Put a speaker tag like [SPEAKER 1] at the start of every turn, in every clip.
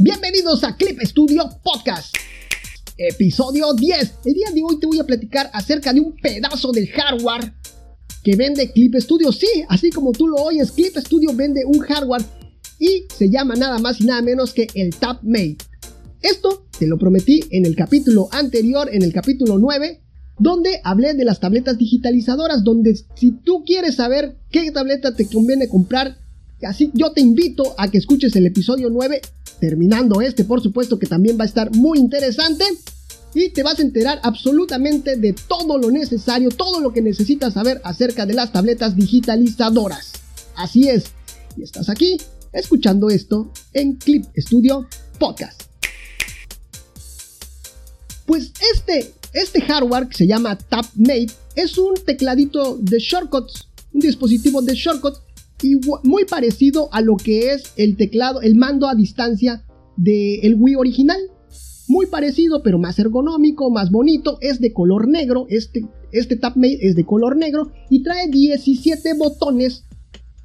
[SPEAKER 1] Bienvenidos a Clip Studio Podcast. Episodio 10. El día de hoy te voy a platicar acerca de un pedazo del hardware que vende Clip Studio. Sí, así como tú lo oyes, Clip Studio vende un hardware y se llama nada más y nada menos que el TabMate. Esto te lo prometí en el capítulo anterior, en el capítulo 9, donde hablé de las tabletas digitalizadoras, donde si tú quieres saber qué tableta te conviene comprar, así yo te invito a que escuches el episodio 9, terminando este por supuesto que también va a estar muy interesante. Y te vas a enterar absolutamente de todo lo necesario, todo lo que necesitas saber acerca de las tabletas digitalizadoras. Así es, y estás aquí escuchando esto en Clip Studio Podcast. Pues este, este hardware que se llama TabMate es un tecladito de shortcuts, un dispositivo de shortcuts muy parecido a lo que es el teclado, el mando a distancia del Wii original. Muy parecido, pero más ergonómico, más bonito. Es de color negro. Este, este TabMate es de color negro y trae 17 botones,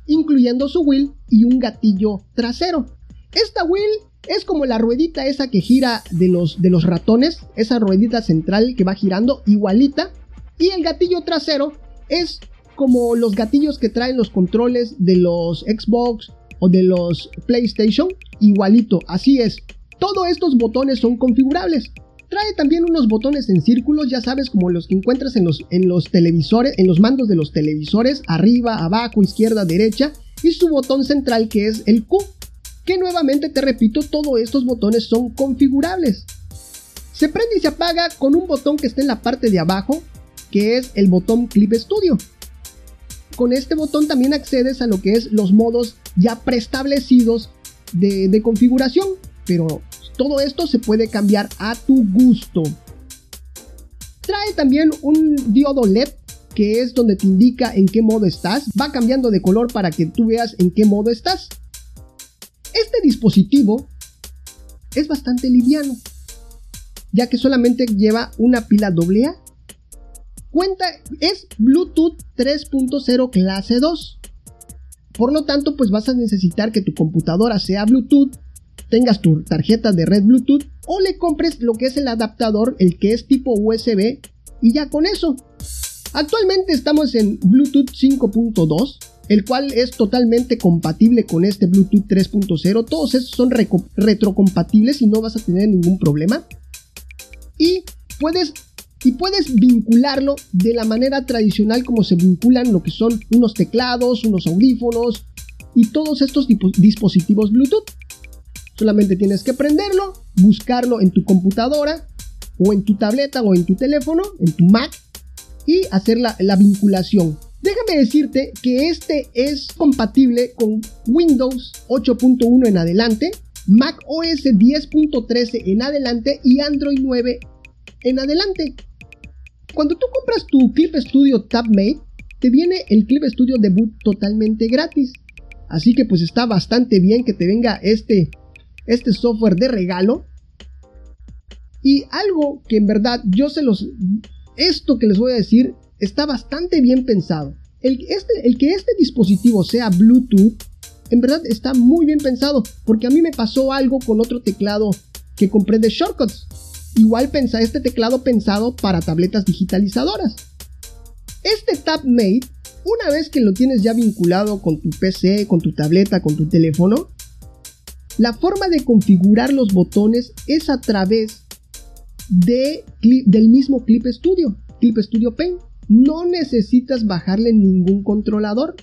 [SPEAKER 1] incluyendo su wheel y un gatillo trasero. Esta wheel es como la ruedita esa que gira de los, de los ratones, esa ruedita central que va girando igualita. Y el gatillo trasero es como los gatillos que traen los controles de los Xbox o de los PlayStation, igualito, así es. Todos estos botones son configurables. Trae también unos botones en círculos, ya sabes, como los que encuentras en los, en los televisores, en los mandos de los televisores, arriba, abajo, izquierda, derecha, y su botón central que es el Q, que nuevamente te repito, todos estos botones son configurables. Se prende y se apaga con un botón que está en la parte de abajo, que es el botón Clip Studio. Con este botón también accedes a lo que es los modos ya preestablecidos de, configuración, pero todo esto se puede cambiar a tu gusto. Trae también un diodo LED que es donde te indica en qué modo estás. Va cambiando de color para que tú veas en qué modo estás. Este dispositivo es bastante liviano, ya que solamente lleva una pila AA cuenta, es Bluetooth 3.0 clase 2. Por lo tanto, pues vas a necesitar que tu computadora sea Bluetooth, tengas tu tarjeta de red Bluetooth o le compres lo que es el adaptador, el que es tipo USB y ya con eso. Actualmente estamos en Bluetooth 5.2, el cual es totalmente compatible con este Bluetooth 3.0. Todos esos son retrocompatibles y no vas a tener ningún problema. Y puedes y puedes vincularlo de la manera tradicional como se vinculan lo que son unos teclados, unos audífonos y todos estos dispositivos Bluetooth. Solamente tienes que prenderlo, buscarlo en tu computadora o en tu tableta o en tu teléfono, en tu Mac y hacer la, la vinculación. Déjame decirte que este es compatible con Windows 8.1 en adelante, Mac OS 10.13 en adelante y Android 9 en adelante. Cuando tú compras tu Clip Studio TabMate, te viene el Clip Studio Debut totalmente gratis. Así que pues está bastante bien que te venga este, este software de regalo. Y algo que en verdad yo se los... Esto que les voy a decir está bastante bien pensado. El, este, el que este dispositivo sea Bluetooth, en verdad está muy bien pensado. Porque a mí me pasó algo con otro teclado que compré de Shortcuts. Igual pensa este teclado pensado para tabletas digitalizadoras. Este TabMate, una vez que lo tienes ya vinculado con tu PC, con tu tableta, con tu teléfono, la forma de configurar los botones es a través de del mismo Clip Studio, Clip Studio Paint. No necesitas bajarle ningún controlador.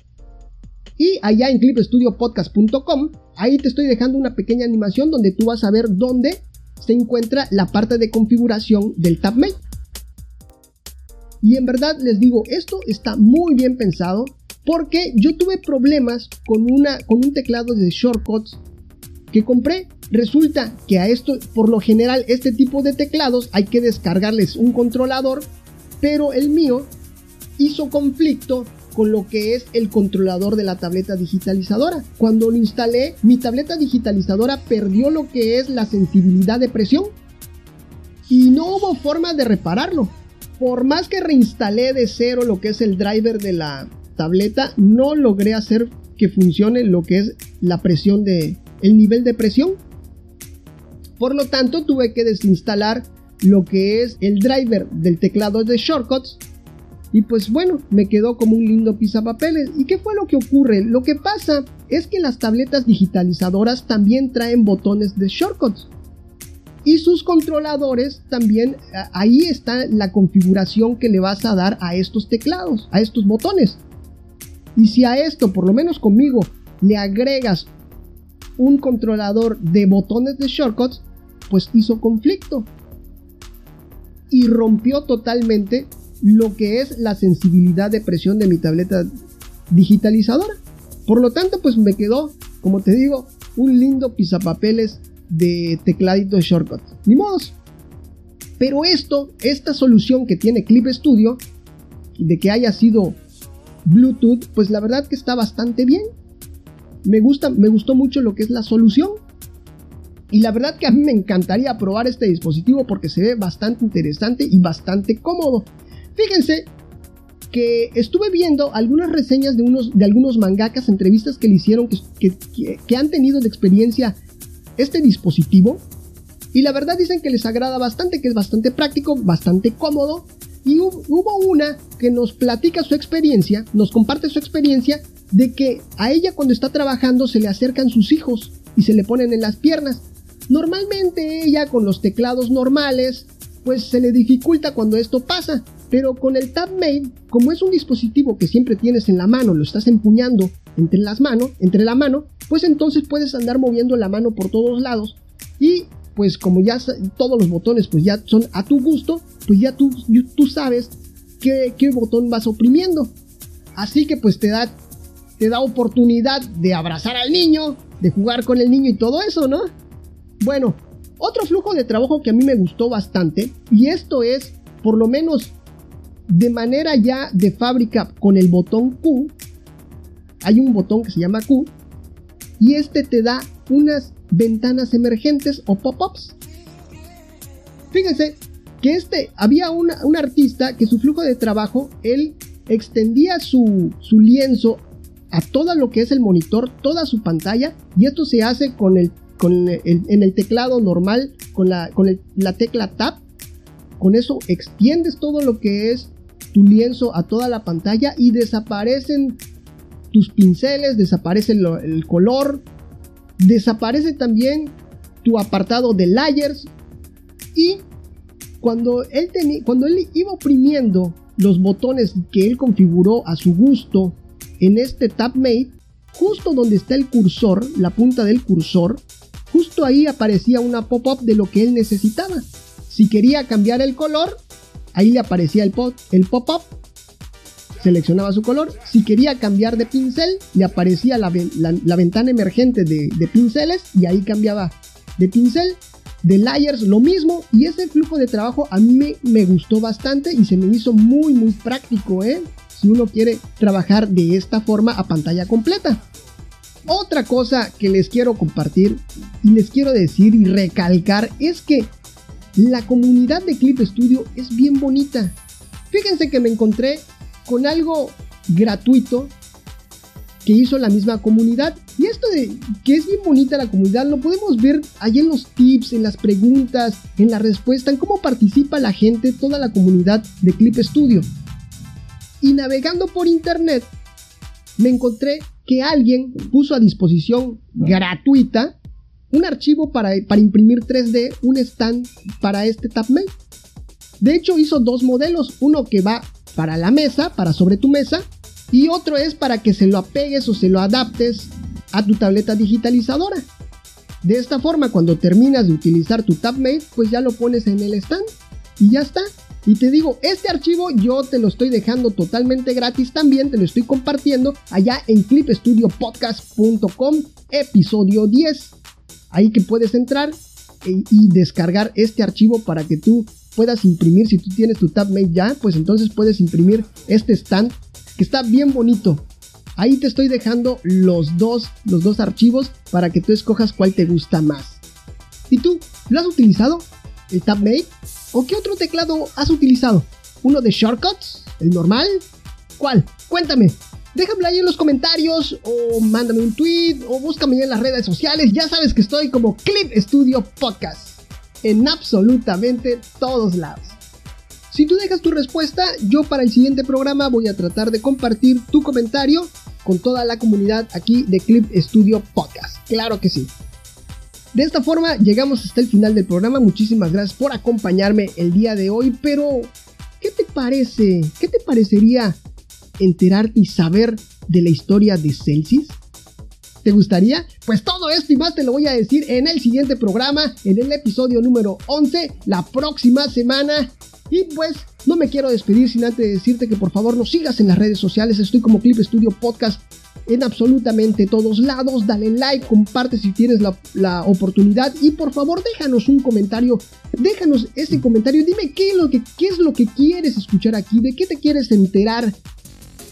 [SPEAKER 1] Y allá en clipstudiopodcast.com, ahí te estoy dejando una pequeña animación donde tú vas a ver dónde se encuentra la parte de configuración del TabMate. Y en verdad les digo, esto está muy bien pensado porque yo tuve problemas con, una, con un teclado de shortcuts que compré. Resulta que a esto, por lo general, este tipo de teclados hay que descargarles un controlador, pero el mío hizo conflicto con lo que es el controlador de la tableta digitalizadora. Cuando lo instalé, mi tableta digitalizadora perdió lo que es la sensibilidad de presión y no hubo forma de repararlo. Por más que reinstalé de cero lo que es el driver de la tableta, no logré hacer que funcione lo que es la presión de el nivel de presión. Por lo tanto, tuve que desinstalar lo que es el driver del teclado de shortcuts. Y pues bueno, me quedó como un lindo pisapapeles. ¿Y qué fue lo que ocurre? Lo que pasa es que las tabletas digitalizadoras también traen botones de shortcuts. Y sus controladores también, ahí está la configuración que le vas a dar a estos teclados, a estos botones. Y si a esto, por lo menos conmigo, le agregas un controlador de botones de shortcuts, pues hizo conflicto. Y rompió totalmente lo que es la sensibilidad de presión de mi tableta digitalizadora. Por lo tanto, pues me quedó, como te digo, un lindo pisapapeles de tecladito de shortcut. Ni modos. Pero esto, esta solución que tiene Clip Studio, de que haya sido Bluetooth, pues la verdad que está bastante bien. Me gusta, me gustó mucho lo que es la solución. Y la verdad que a mí me encantaría probar este dispositivo porque se ve bastante interesante y bastante cómodo. Fíjense que estuve viendo algunas reseñas de, unos, de algunos mangakas, entrevistas que le hicieron, que, que han tenido de experiencia este dispositivo. Y la verdad dicen que les agrada bastante, que es bastante práctico, bastante cómodo. Y hubo una que nos platica su experiencia, nos comparte su experiencia de que a ella cuando está trabajando se le acercan sus hijos y se le ponen en las piernas. Normalmente ella con los teclados normales, pues se le dificulta cuando esto pasa. Pero con el TabMate, como es un dispositivo que siempre tienes en la mano, lo estás empuñando entre las manos, entre la mano, pues entonces puedes andar moviendo la mano por todos lados y pues como ya todos los botones pues ya son a tu gusto, pues ya tú, tú sabes qué, qué botón vas oprimiendo. Así que pues te da, te da oportunidad de abrazar al niño, de jugar con el niño y todo eso, ¿no? Bueno, otro flujo de trabajo que a mí me gustó bastante, y esto es por lo menos de manera ya de fábrica con el botón Q, hay un botón que se llama Q, y este te da unas ventanas emergentes o pop-ups. Fíjense que este, había un artista que su flujo de trabajo, él extendía su, su lienzo a todo lo que es el monitor, toda su pantalla, y esto se hace con el, con en el teclado normal, con, la, con la tecla Tab. Con eso extiendes todo lo que es tu lienzo a toda la pantalla y desaparecen tus pinceles, desaparece el color, desaparece también tu apartado de layers y cuando él, cuando él iba oprimiendo los botones que él configuró a su gusto en este TabMate, justo donde está el cursor, la punta del cursor, justo ahí aparecía una pop-up de lo que él necesitaba. Si quería cambiar el color, Ahí le aparecía el, el pop-up, seleccionaba su color. Si quería cambiar de pincel, le aparecía la, ventana emergente de, pinceles y ahí cambiaba de pincel. De layers lo mismo y ese flujo de trabajo a mí me, gustó bastante y se me hizo muy muy práctico, ¿eh? Si uno quiere trabajar de esta forma a pantalla completa. Otra cosa que les quiero compartir y les quiero decir y recalcar es que la comunidad de Clip Studio es bien bonita. Fíjense que me encontré con algo gratuito que hizo la misma comunidad. Y esto de que es bien bonita la comunidad lo podemos ver ahí en los tips, en las preguntas, en la respuesta, en cómo participa la gente, toda la comunidad de Clip Studio. Y navegando por internet, me encontré que alguien puso a disposición gratuita un archivo para, imprimir 3D, un stand para este TabMate. De hecho hizo dos modelos, uno que va para la mesa, para sobre tu mesa, y otro es para que se lo apegues o se lo adaptes a tu tableta digitalizadora. De esta forma, cuando terminas de utilizar tu TabMate, pues ya lo pones en el stand y ya está. Y te digo, este archivo yo te lo estoy dejando totalmente gratis también, te lo estoy compartiendo allá en clipstudiopodcast.com, episodio 10 ahí que puedes entrar e, y descargar este archivo para que tú puedas imprimir. Si tú tienes tu TabMate ya, pues entonces puedes imprimir este stand que está bien bonito. Ahí te estoy dejando los dos, los dos archivos para que tú escojas cuál te gusta más. ¿Y tú? ¿Lo has utilizado? ¿El TabMate? ¿O qué otro teclado has utilizado? ¿Uno de shortcuts? ¿El normal? ¿Cuál? Cuéntame. Déjame ahí en los comentarios o mándame un tweet o búscame en las redes sociales. Ya sabes que estoy como Clip Studio Podcast en absolutamente todos lados. Si tú dejas tu respuesta, yo para el siguiente programa voy a tratar de compartir tu comentario con toda la comunidad aquí de Clip Studio Podcast. Claro que sí. De esta forma llegamos hasta el final del programa. Muchísimas gracias por acompañarme el día de hoy. Pero, ¿qué te parece? ¿Qué te parecería enterarte y saber de la historia de Celsius? ¿Te gustaría? Pues todo esto y más te lo voy a decir en el siguiente programa, en el episodio número 11, la próxima semana. Y pues no me quiero despedir sin antes decirte que por favor nos sigas en las redes sociales. Estoy como Clip Studio Podcast en absolutamente todos lados. Dale like, comparte si tienes la, oportunidad y por favor déjanos un comentario. Déjanos ese comentario. Dime qué es, lo que, qué es lo que quieres escuchar aquí, de qué te quieres enterar.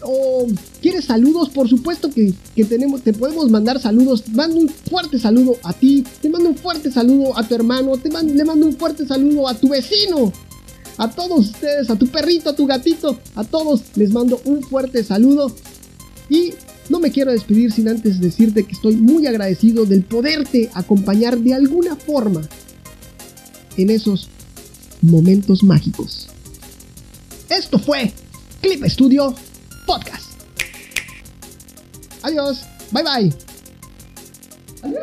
[SPEAKER 1] O quieres saludos, por supuesto que, tenemos, te podemos mandar saludos. Mando un fuerte saludo a ti, te mando un fuerte saludo a tu hermano, te le mando un fuerte saludo a tu vecino. A todos ustedes, a tu perrito, a tu gatito, a todos les mando un fuerte saludo. Y no me quiero despedir sin antes decirte que estoy muy agradecido del poderte acompañar de alguna forma en esos momentos mágicos. Esto fue Clip Studio Podcast. Adiós, bye bye. Adiós,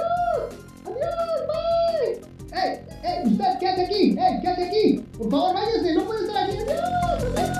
[SPEAKER 1] adiós, bye. ¡Eh, eh! ¿Usted qué hace aquí? ¡Eh, qué hace aquí! Por favor, váyase, no puede estar aquí. ¡Adiós!